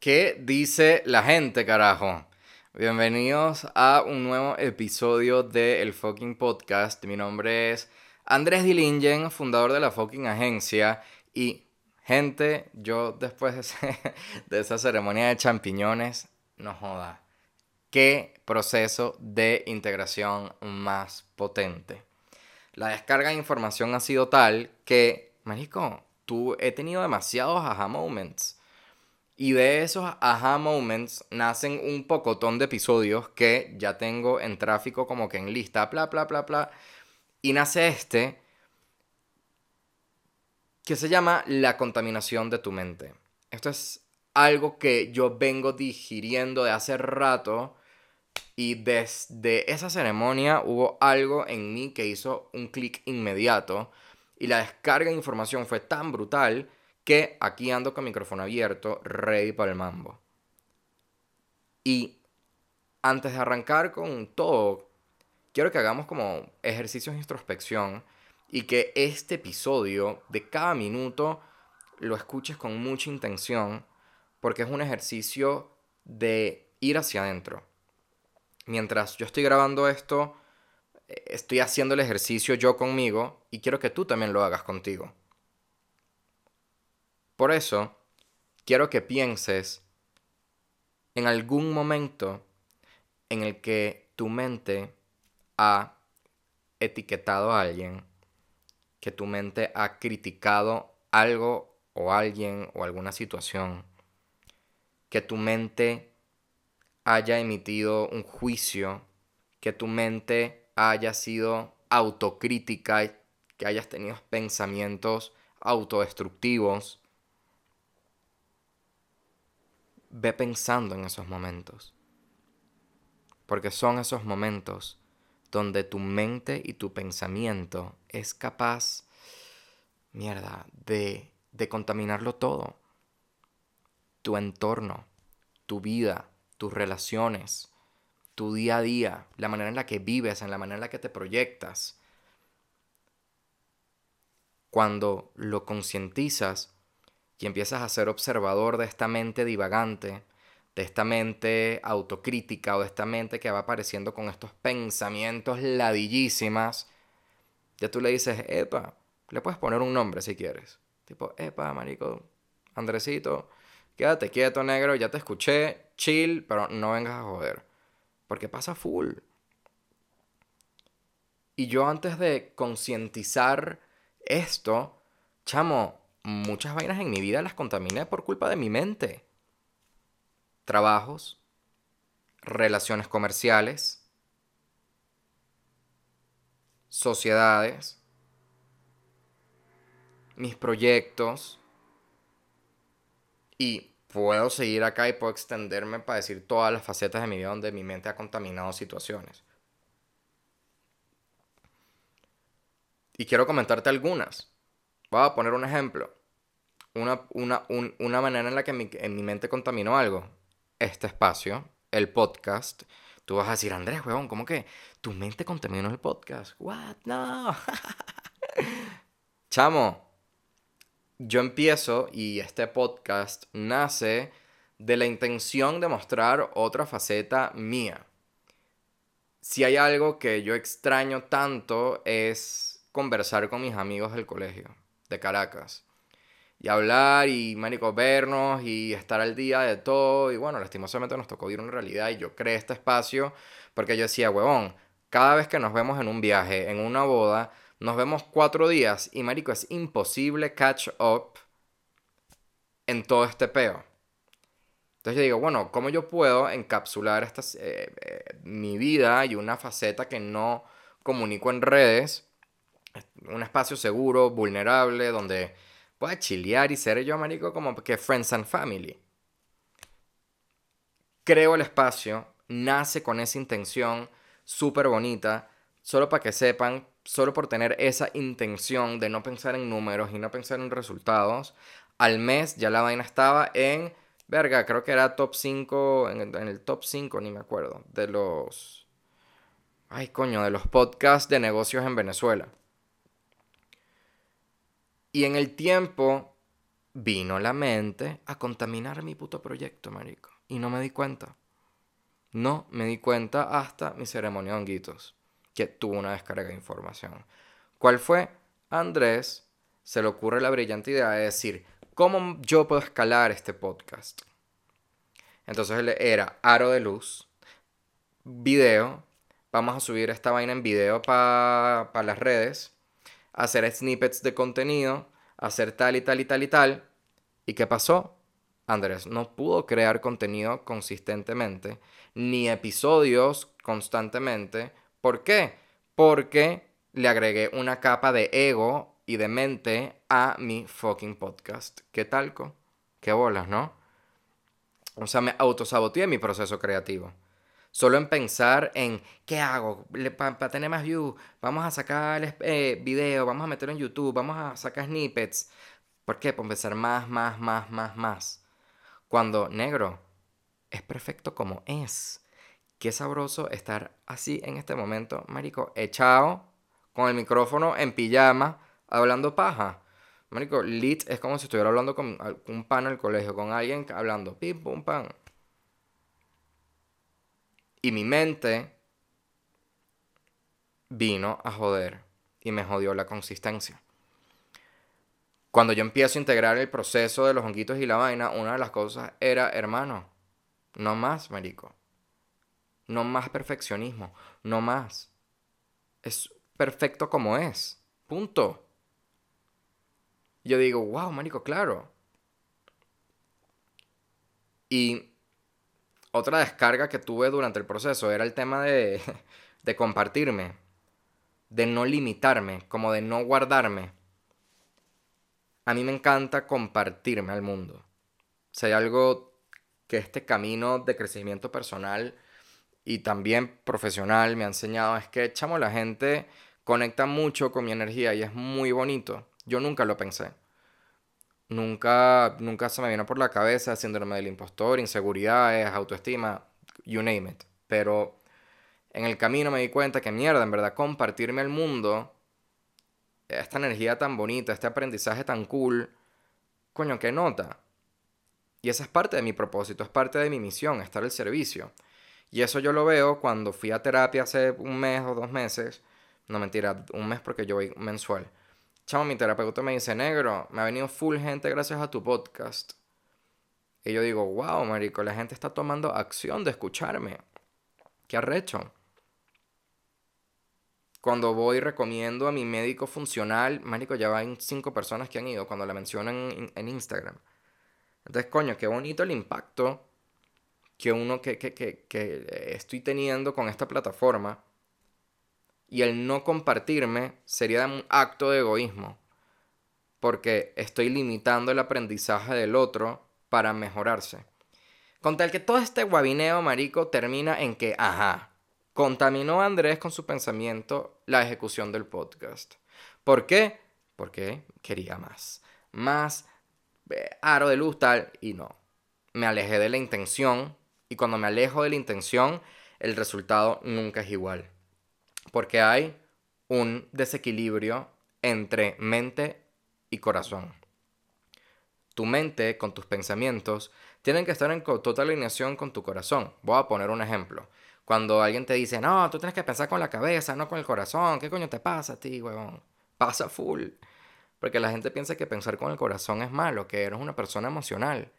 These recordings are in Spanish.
¿Qué dice la gente, carajo? Bienvenidos a un nuevo episodio de El Fucking Podcast. Mi nombre es Andrés Dilingen, fundador de la Fucking Agencia. Y, gente, yo después de, esa ceremonia de champiñones, no joda. ¿Qué proceso de integración más potente? La descarga de información ha sido tal que, marico, tú he tenido demasiados aha moments y de esos aha moments nacen un pocotón de episodios que ya tengo en tráfico como que en lista, bla, bla, bla, bla. Y nace este que se llama la contaminación de tu mente. Esto es algo que yo vengo digiriendo de hace rato y desde esa ceremonia hubo algo en mí que hizo un clic inmediato y la descarga de información fue tan brutal que aquí ando con micrófono abierto, ready para el mambo. Y antes de arrancar con todo, quiero que hagamos como ejercicios de introspección y que este episodio de cada minuto lo escuches con mucha intención porque es un ejercicio de ir hacia adentro. Mientras yo estoy grabando esto, estoy haciendo el ejercicio yo conmigo y quiero que tú también lo hagas contigo. Por eso, quiero que pienses en algún momento en el que tu mente ha etiquetado a alguien, que tu mente ha criticado algo o alguien o alguna situación, que tu mente haya emitido un juicio, que tu mente haya sido autocrítica, que hayas tenido pensamientos autodestructivos, ve pensando en esos momentos. Porque son esos momentos donde tu mente y tu pensamiento es capaz, mierda, de, de contaminarlo todo. Tu entorno, tu vida, tus relaciones, tu día a día, la manera en la que vives, en la manera en la que te proyectas. Cuando lo concientizas, y empiezas a ser observador de esta mente divagante, de esta mente autocrítica o de esta mente que va apareciendo con estos pensamientos ladillísimas, ya tú le dices, epa, le puedes poner un nombre si quieres. Tipo, epa, marico, Andresito, quédate quieto, negro, ya te escuché, chill, pero no vengas a joder. Porque pasa full. Y yo antes de concientizar esto, chamo, muchas vainas en mi vida las contaminé por culpa de mi mente. Trabajos, relaciones comerciales, sociedades, mis proyectos. Y puedo seguir acá y puedo extenderme para decir todas las facetas de mi vida donde mi mente ha contaminado situaciones. Y quiero comentarte algunas. Voy a poner un ejemplo una, una, manera en la que en mi mente contaminó algo. Este espacio, el podcast. Tú vas a decir, Andrés, weón, ¿cómo que tu mente contaminó el podcast? What? No. Chamo, yo empiezo y este podcast nace de la intención de mostrar otra faceta mía. Si hay algo que yo extraño tanto es conversar con mis amigos del colegio, de Caracas y hablar y, marico, vernos y estar al día de todo. Y bueno, lastimosamente nos tocó vivir una realidad y yo creé este espacio porque yo decía, huevón, cada vez que nos vemos en un viaje, en una boda, nos vemos cuatro días y, marico, es imposible catch up en todo este peo. Entonces yo digo, bueno, ¿cómo yo puedo encapsular esta, eh, eh, mi vida y una faceta que no comunico en redes? Un espacio seguro, vulnerable, donde pueda chilear y ser yo, marico, como que friends and family. Creo el espacio, nace con esa intención súper bonita, solo para que sepan, solo por tener esa intención de no pensar en números y no pensar en resultados, al mes ya la vaina estaba en, verga, creo que era top 5, en, en el top 5, ni me acuerdo, de los... Ay, coño, de los podcasts de negocios en Venezuela. Y en el tiempo vino la mente a contaminar mi puto proyecto, marico. Y no me di cuenta. No me di cuenta hasta mi ceremonia de honguitos, que tuvo una descarga de información. ¿Cuál fue? Andrés se le ocurre la brillante idea de decir, ¿cómo yo puedo escalar este podcast? Entonces era aro de luz, video, vamos a subir esta vaina en video para las redes, hacer snippets de contenido, hacer tal y tal y tal y tal. ¿Y qué pasó? Andrés no pudo crear contenido consistentemente, ni episodios constantemente. ¿Por qué? Porque le agregué una capa de ego y de mente a mi fucking podcast. ¿Qué talco? ¿Qué bolas, no? O sea, me autosaboteé mi proceso creativo. Solo en pensar en qué hago para tener más views, vamos a sacar eh, video, vamos a meterlo en YouTube, vamos a sacar snippets. ¿Por qué? Por empezar más, más, más, más, más. Cuando negro es perfecto como es. Qué sabroso estar así en este momento, marico, echado con el micrófono en pijama, hablando paja. Marico, lit es como si estuviera hablando con un pan en el colegio, con alguien hablando pim, pum, pan. Y mi mente vino a joder y me jodió la consistencia. Cuando yo empiezo a integrar el proceso de los honguitos y la vaina, una de las cosas era, hermano, no más, marico. No más perfeccionismo, no más. Es perfecto como es. Punto. Yo digo, wow, marico, claro. Y otra descarga que tuve durante el proceso era el tema de, de compartirme, de no limitarme, como de no guardarme. A mí me encanta compartirme al mundo. Si hay algo que este camino de crecimiento personal y también profesional me ha enseñado es que, chamo, la gente conecta mucho con mi energía y es muy bonito. Yo nunca lo pensé. Nunca, nunca se me vino por la cabeza síndrome del impostor, inseguridades, autoestima, you name it. Pero en el camino me di cuenta que mierda, en verdad, compartirme al mundo, esta energía tan bonita, este aprendizaje tan cool, coño, qué nota. Y esa es parte de mi propósito, es parte de mi misión, estar al servicio. Y eso yo lo veo cuando fui a terapia hace un mes o dos meses no mentira, un mes porque yo voy mensual. Chamo, mi terapeuta me dice, negro, me ha venido full gente gracias a tu podcast. Y yo digo, wow, marico, la gente está tomando acción de escucharme. ¿Qué arrecho? Cuando voy recomiendo a mi médico funcional, marico, ya van cinco personas que han ido cuando la mencionan en, Instagram. Entonces, coño, qué bonito el impacto que uno que, que, que, que estoy teniendo con esta plataforma y el no compartirme sería un acto de egoísmo, porque estoy limitando el aprendizaje del otro para mejorarse. Con tal que todo este guabineo marico termina en que, ajá, contaminó Andrés con su pensamiento la ejecución del podcast. ¿Por qué? Porque quería más. Más eh, aro de luz tal y no. Me alejé de la intención y cuando me alejo de la intención, el resultado nunca es igual. Porque hay un desequilibrio entre mente y corazón. Tu mente con tus pensamientos tienen que estar en total alineación con tu corazón. Voy a poner un ejemplo. Cuando alguien te dice, no, tú tienes que pensar con la cabeza, no con el corazón, ¿qué coño te pasa a ti, huevón? Pasa full. Porque la gente piensa que pensar con el corazón es malo, que eres una persona emocional.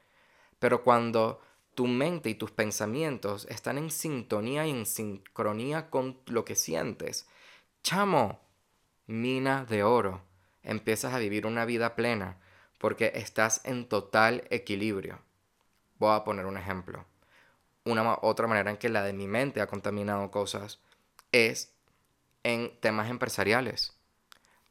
Pero cuando tu mente y tus pensamientos están en sintonía y en sincronía con lo que sientes. Chamo, mina de oro. Empiezas a vivir una vida plena porque estás en total equilibrio. Voy a poner un ejemplo. Una otra manera en que la de mi mente ha contaminado cosas es en temas empresariales.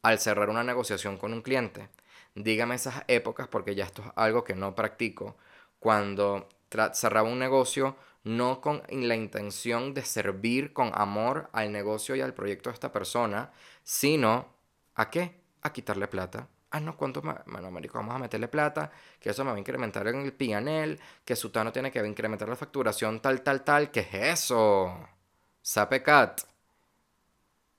Al cerrar una negociación con un cliente, dígame esas épocas porque ya esto es algo que no practico. Cuando cerraba un negocio no con la intención de servir con amor al negocio y al proyecto de esta persona, sino ¿a qué? A quitarle plata. Ah, no, ¿cuánto más? Bueno, marico, vamos a meterle plata, que eso me va a incrementar en el PNL, que Sutano tiene que incrementar la facturación tal, tal, tal. ¿Qué es eso? Sape cat.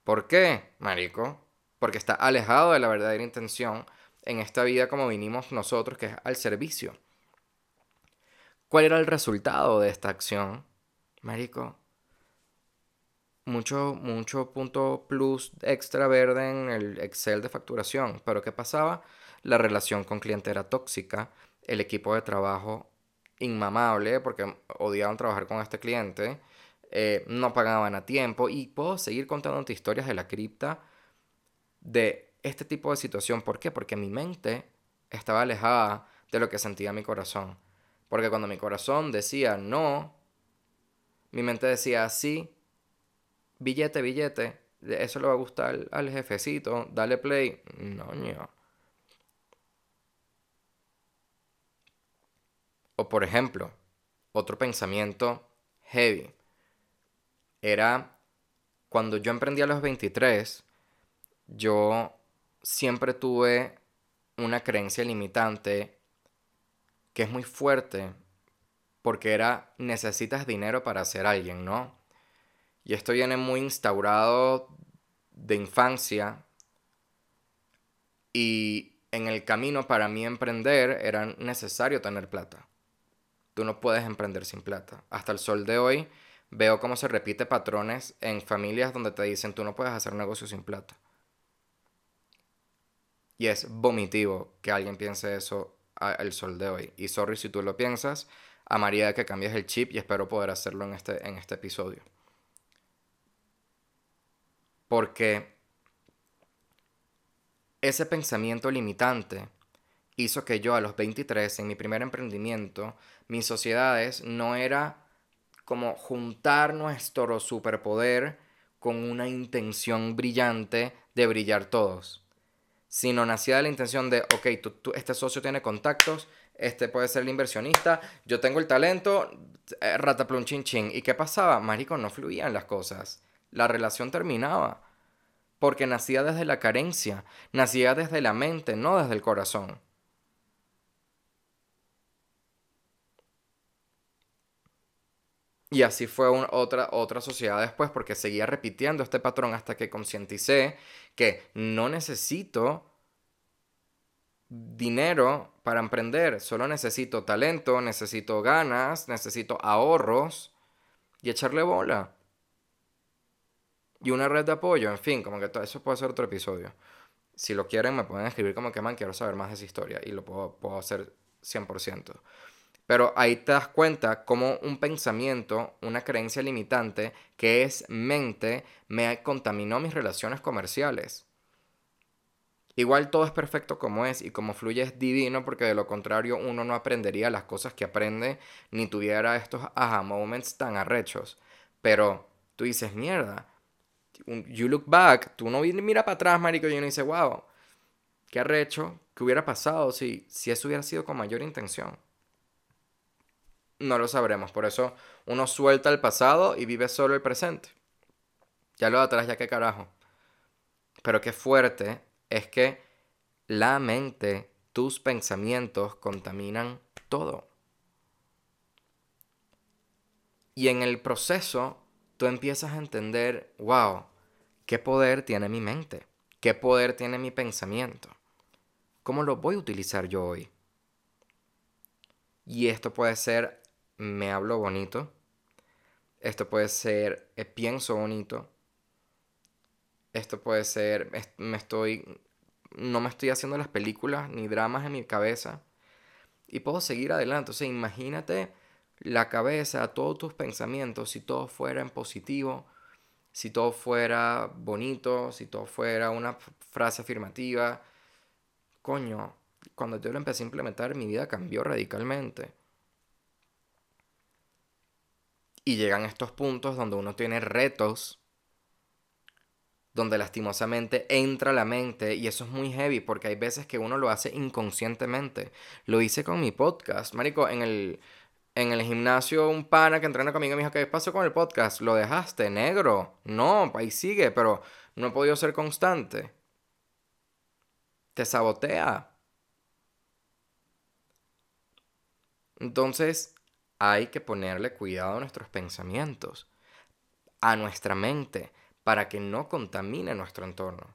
¿Por qué, marico? Porque está alejado de la verdadera intención en esta vida como vinimos nosotros, que es al servicio. ¿Cuál era el resultado de esta acción? Marico, mucho, mucho punto plus extra verde en el Excel de facturación. Pero ¿qué pasaba? La relación con cliente era tóxica, el equipo de trabajo inmamable, porque odiaban trabajar con este cliente, eh, no pagaban a tiempo y puedo seguir contándote historias de la cripta de este tipo de situación. ¿Por qué? Porque mi mente estaba alejada de lo que sentía mi corazón. Porque cuando mi corazón decía no, mi mente decía sí, billete, billete, eso le va a gustar al jefecito, dale play. No, no. O por ejemplo, otro pensamiento heavy era cuando yo emprendí a los 23, yo siempre tuve una creencia limitante que es muy fuerte porque era necesitas dinero para ser alguien, ¿no? Y esto viene muy instaurado de infancia y en el camino para mí emprender era necesario tener plata. Tú no puedes emprender sin plata. Hasta el sol de hoy veo cómo se repite patrones en familias donde te dicen tú no puedes hacer negocio sin plata. Y es vomitivo que alguien piense eso al sol de hoy. Y sorry si tú lo piensas, amaría que cambies el chip y espero poder hacerlo en este, en este episodio. Porque ese pensamiento limitante hizo que yo a los 23, en mi primer emprendimiento, mis sociedades no era como juntar nuestro superpoder con una intención brillante de brillar todos, sino nacía de la intención de, ok, este socio tiene contactos, este puede ser el inversionista, yo tengo el talento, eh, rataplum chin chin. ¿Y qué pasaba? Marico, no fluían las cosas la relación terminaba. Porque nacía desde la carencia, nacía desde la mente, no desde el corazón. Y así fue otra, otra sociedad después, porque seguía repitiendo este patrón hasta que concienticé que no necesito dinero para emprender, solo necesito talento, necesito ganas, necesito ahorros y echarle bola y una red de apoyo, en fin, como que todo eso puede ser otro episodio. Si lo quieren, me pueden escribir como que, man, quiero saber más de esa historia y lo puedo, puedo hacer 100%. Pero ahí te das cuenta cómo un pensamiento, una creencia limitante que es mente, me contaminó mis relaciones comerciales. Igual todo es perfecto como es y como fluye es divino porque de lo contrario uno no aprendería las cosas que aprende ni tuviera estos aha moments tan arrechos. Pero tú dices, mierda, you look back, tú no mira para atrás, marico, y uno dice, wow, qué arrecho, qué hubiera pasado si, si eso hubiera sido con mayor intención. No lo sabremos, por eso uno suelta el pasado y vive solo el presente. Ya lo de atrás, ya qué carajo. Pero qué fuerte es que la mente, tus pensamientos contaminan todo. Y en el proceso tú empiezas a entender, wow, ¿Qué poder tiene mi mente? ¿Qué poder tiene mi pensamiento? ¿Cómo lo voy a utilizar yo hoy? Y esto puede ser, me hablo bonito. Esto puede ser, eh, pienso bonito. Esto puede ser, me estoy, no me estoy haciendo las películas ni dramas en mi cabeza. Y puedo seguir adelante. O sea, imagínate la cabeza, todos tus pensamientos, si todo fuera en positivo, si todo fuera bonito, si todo fuera una frase afirmativa. Coño, cuando yo lo empecé a implementar, mi vida cambió radicalmente. Y llegan estos puntos donde uno tiene retos, donde lastimosamente entra la mente, y eso es muy heavy, porque hay veces que uno lo hace inconscientemente. Lo hice con mi podcast, Marico, en el en el gimnasio un pana que entrena conmigo me dijo, ¿qué pasó con el podcast? ¿Lo dejaste, negro? No, ahí sigue, pero no he podido ser constante. Te sabotea. Entonces, hay que ponerle cuidado a nuestros pensamientos, a nuestra mente, para que no contamine nuestro entorno.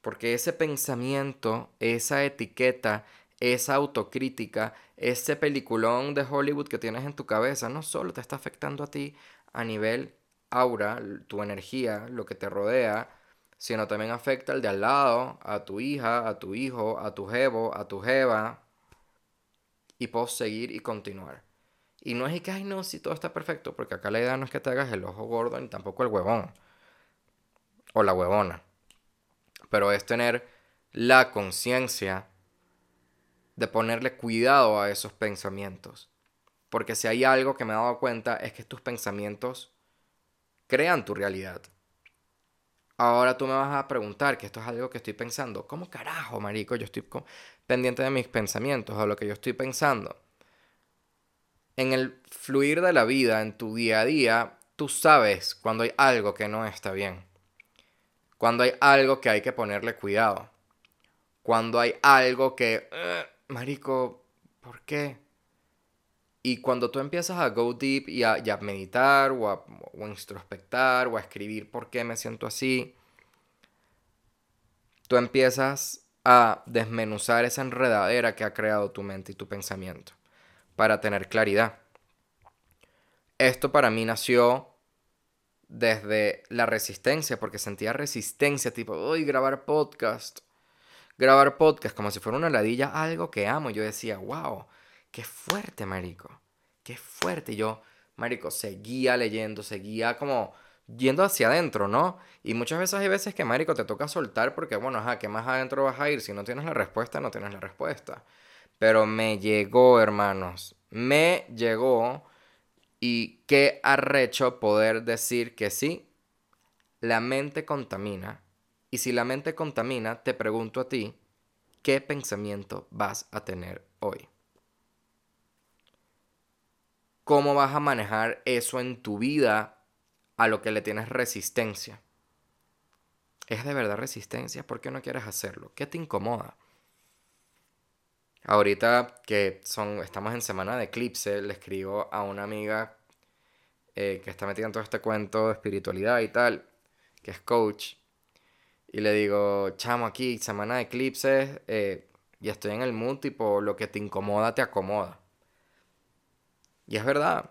Porque ese pensamiento, esa etiqueta, esa autocrítica, ese peliculón de Hollywood que tienes en tu cabeza, no solo te está afectando a ti a nivel aura, tu energía, lo que te rodea, sino también afecta al de al lado, a tu hija, a tu hijo, a tu jevo, a tu jeva. Y puedo seguir y continuar. Y no es que, ay, no, si todo está perfecto, porque acá la idea no es que te hagas el ojo gordo ni tampoco el huevón. O la huevona. Pero es tener la conciencia de ponerle cuidado a esos pensamientos. Porque si hay algo que me he dado cuenta es que tus pensamientos crean tu realidad. Ahora tú me vas a preguntar que esto es algo que estoy pensando. ¿Cómo carajo, marico? Yo estoy pendiente de mis pensamientos, o lo que yo estoy pensando. En el fluir de la vida, en tu día a día, tú sabes cuando hay algo que no está bien. Cuando hay algo que hay que ponerle cuidado. Cuando hay algo que, marico, ¿por qué? Y cuando tú empiezas a go deep y a, meditar o a, o introspectar o a escribir por qué me siento así, tú empiezas a desmenuzar esa enredadera que ha creado tu mente y tu pensamiento para tener claridad. Esto para mí nació desde la resistencia, porque sentía resistencia, tipo, uy, grabar podcast. Grabar podcast como si fuera una ladilla, algo que amo. Yo decía, wow, qué fuerte, marico. Qué fuerte. Y yo, marico, seguía leyendo, seguía como yendo hacia adentro, ¿no? Y muchas veces hay veces que, marico, te toca soltar porque, bueno, ajá, ¿qué más adentro vas a ir? Si no tienes la respuesta, no tienes la respuesta. Pero me llegó, hermanos. Me llegó y qué arrecho poder decir que sí, la mente contamina. Y si la mente contamina, te pregunto a ti, ¿qué pensamiento vas a tener hoy? ¿Cómo vas a manejar eso en tu vida a lo que le tienes resistencia? ¿Es de verdad resistencia? ¿Por qué no quieres hacerlo? ¿Qué te incomoda? Ahorita que son, estamos en semana de eclipse, le escribo a una amiga eh, que está metida en todo este cuento de espiritualidad y tal, que es coach, y le digo, chamo, aquí, semana de eclipse, eh, y estoy en el mood, tipo, lo que te incomoda, te acomoda. Y es verdad,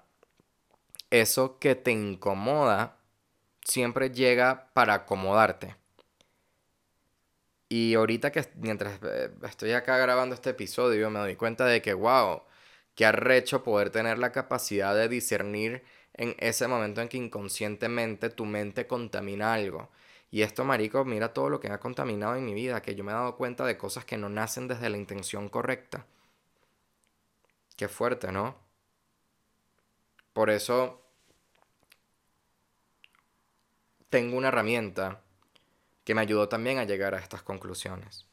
eso que te incomoda siempre llega para acomodarte. Y ahorita que mientras eh, estoy acá grabando este episodio me doy cuenta de que, wow, qué arrecho poder tener la capacidad de discernir en ese momento en que inconscientemente tu mente contamina algo. Y esto, marico, mira todo lo que ha contaminado en mi vida, que yo me he dado cuenta de cosas que no nacen desde la intención correcta. Qué fuerte, ¿no? Por eso tengo una herramienta que me ayudó también a llegar a estas conclusiones.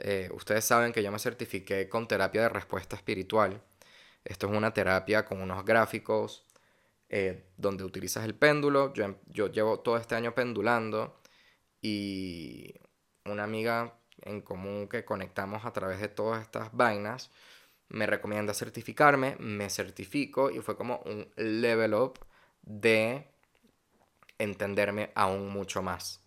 Eh, ustedes saben que yo me certifiqué con terapia de respuesta espiritual. Esto es una terapia con unos gráficos eh, donde utilizas el péndulo. Yo, yo llevo todo este año pendulando y una amiga en común que conectamos a través de todas estas vainas me recomienda certificarme, me certifico y fue como un level up de entenderme aún mucho más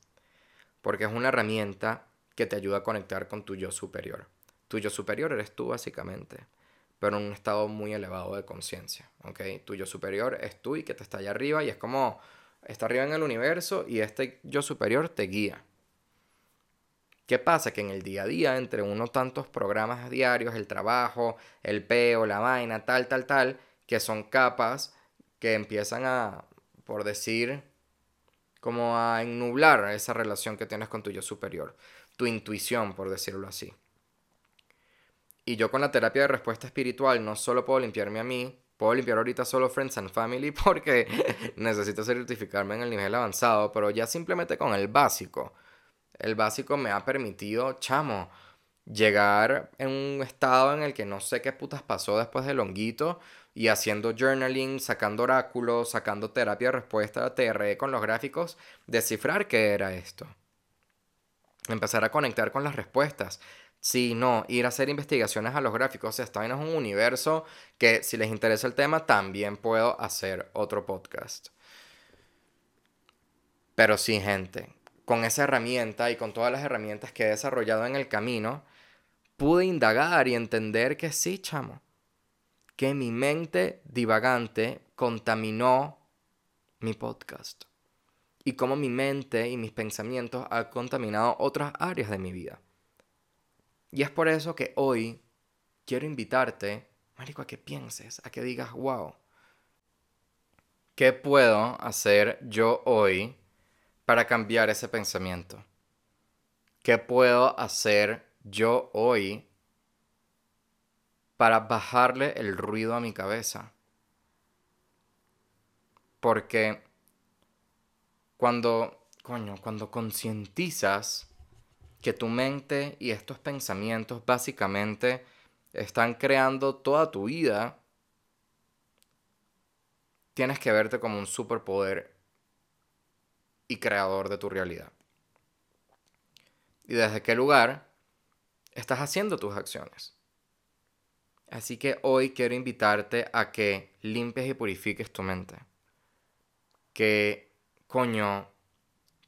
porque es una herramienta que te ayuda a conectar con tu yo superior. Tu yo superior eres tú básicamente, pero en un estado muy elevado de conciencia, ¿ok? Tu yo superior es tú y que te está allá arriba y es como está arriba en el universo y este yo superior te guía. ¿Qué pasa? Que en el día a día, entre unos tantos programas diarios, el trabajo, el peo, la vaina, tal, tal, tal, que son capas que empiezan a, por decir, como a ennublar esa relación que tienes con tu yo superior, tu intuición, por decirlo así. Y yo con la terapia de respuesta espiritual no solo puedo limpiarme a mí, puedo limpiar ahorita solo Friends and Family porque necesito certificarme en el nivel avanzado, pero ya simplemente con el básico. El básico me ha permitido, chamo, llegar en un estado en el que no sé qué putas pasó después del honguito y haciendo journaling, sacando oráculos, sacando terapia respuesta TRE con los gráficos, descifrar qué era esto. Empezar a conectar con las respuestas. Sí, no, ir a hacer investigaciones a los gráficos. O sea, está en un universo que si les interesa el tema, también puedo hacer otro podcast. Pero sí, gente, con esa herramienta y con todas las herramientas que he desarrollado en el camino, pude indagar y entender que sí, chamo, que mi mente divagante contaminó mi podcast y cómo mi mente y mis pensamientos han contaminado otras áreas de mi vida. Y es por eso que hoy quiero invitarte, Marico, a que pienses, a que digas, wow, ¿qué puedo hacer yo hoy para cambiar ese pensamiento? ¿Qué puedo hacer yo hoy para bajarle el ruido a mi cabeza? Porque cuando, coño, cuando concientizas que tu mente y estos pensamientos básicamente están creando toda tu vida, tienes que verte como un superpoder y creador de tu realidad. ¿Y desde qué lugar estás haciendo tus acciones? Así que hoy quiero invitarte a que limpies y purifiques tu mente. Que, coño,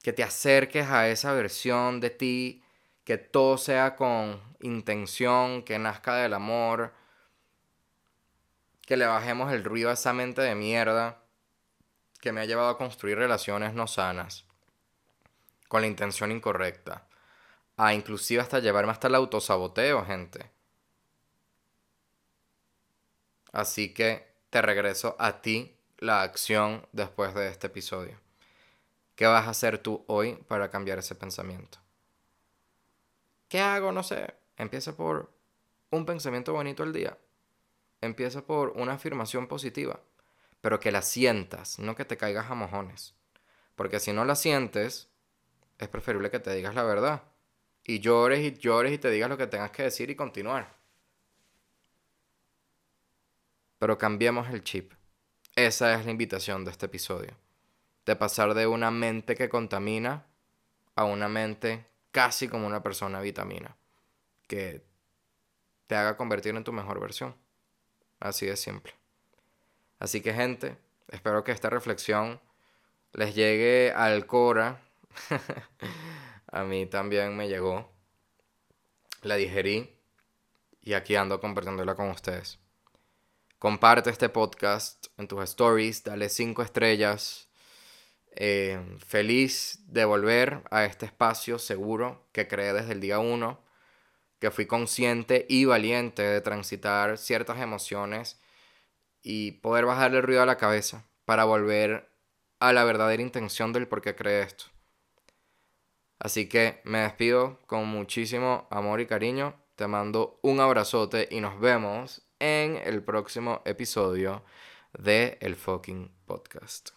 que te acerques a esa versión de ti, que todo sea con intención, que nazca del amor, que le bajemos el ruido a esa mente de mierda que me ha llevado a construir relaciones no sanas, con la intención incorrecta, a inclusive hasta llevarme hasta el autosaboteo, gente. Así que te regreso a ti la acción después de este episodio. ¿Qué vas a hacer tú hoy para cambiar ese pensamiento? ¿Qué hago? No sé. Empieza por un pensamiento bonito al día. Empieza por una afirmación positiva pero que la sientas, no que te caigas a mojones. Porque si no la sientes, es preferible que te digas la verdad. Y llores y llores y te digas lo que tengas que decir y continuar. Pero cambiemos el chip. Esa es la invitación de este episodio. De pasar de una mente que contamina a una mente casi como una persona vitamina. Que te haga convertir en tu mejor versión. Así de simple. Así que gente, espero que esta reflexión les llegue al Cora. a mí también me llegó. La digerí y aquí ando compartiéndola con ustedes. Comparte este podcast en tus stories, dale cinco estrellas. Eh, feliz de volver a este espacio seguro que creé desde el día uno, que fui consciente y valiente de transitar ciertas emociones y poder bajarle el ruido a la cabeza para volver a la verdadera intención del por qué cree esto. Así que me despido con muchísimo amor y cariño. Te mando un abrazote y nos vemos en el próximo episodio de El Fucking Podcast.